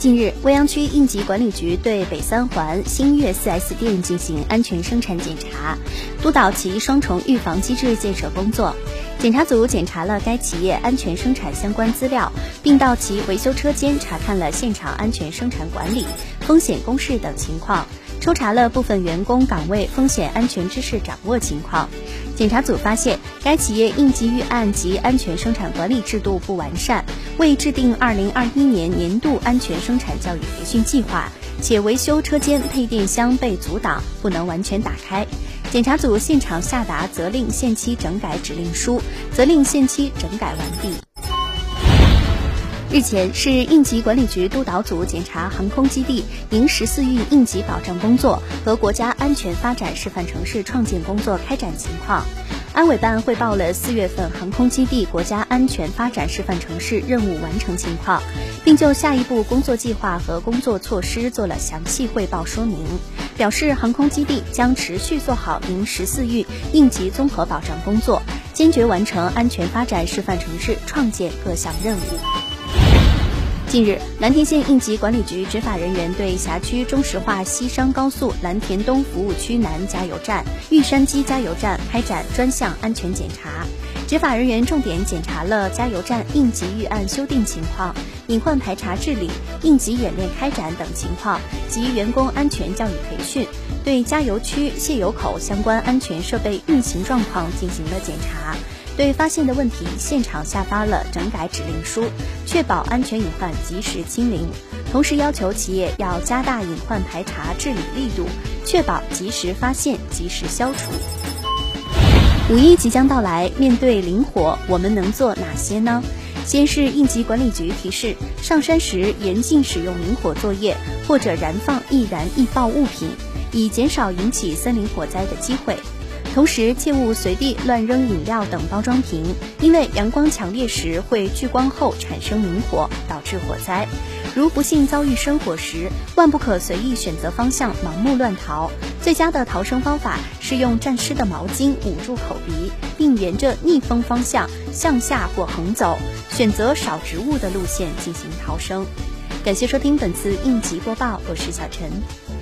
近日，未央区应急管理局对北三环星悦 4S 店进行安全生产检查，督导其双重预防机制建设工作。检查组检查了该企业安全生产相关资料，并到其维修车间查看了现场安全生产管理、风险公示等情况。抽查了部分员工岗位风险安全知识掌握情况。检查组发现，该企业应急预案及安全生产管理制度不完善，未制定2021年年度安全生产教育培训计划，且维修车间配电箱被阻挡，不能完全打开。检查组现场下达责令限期整改指令书，责令限期整改完毕。日前，市应急管理局督导组检查航空基地迎十四运应急保障工作和国家安全发展示范城市创建工作开展情况。安委办汇报了四月份航空基地国家安全发展示范城市任务完成情况，并就下一步工作计划和工作措施做了详细汇报说明，表示航空基地将持续做好迎十四运应急综合保障工作，坚决完成安全发展示范城市创建各项任务。近日，蓝田县应急管理局执法人员对辖区中石化西商高速蓝田东服务区南加油站、玉山基加油站开展专项安全检查。执法人员重点检查了加油站应急预案修订情况、隐患排查治理、应急演练开展等情况及员工安全教育培训，对加油区泄油口相关安全设备运行状况进行了检查。对发现的问题，现场下发了整改指令书，确保安全隐患及时清零。同时要求企业要加大隐患排查治理力度，确保及时发现、及时消除。五一即将到来，面对林火，我们能做哪些呢？先是应急管理局提示，上山时严禁使用明火作业或者燃放易燃易爆物品，以减少引起森林火灾的机会。同时，切勿随地乱扔饮料等包装瓶，因为阳光强烈时会聚光后产生明火，导致火灾。如不幸遭遇生火时，万不可随意选择方向盲目乱逃。最佳的逃生方法是用沾湿的毛巾捂住口鼻，并沿着逆风方向向下或横走，选择少植物的路线进行逃生。感谢收听本次应急播报，我是小陈。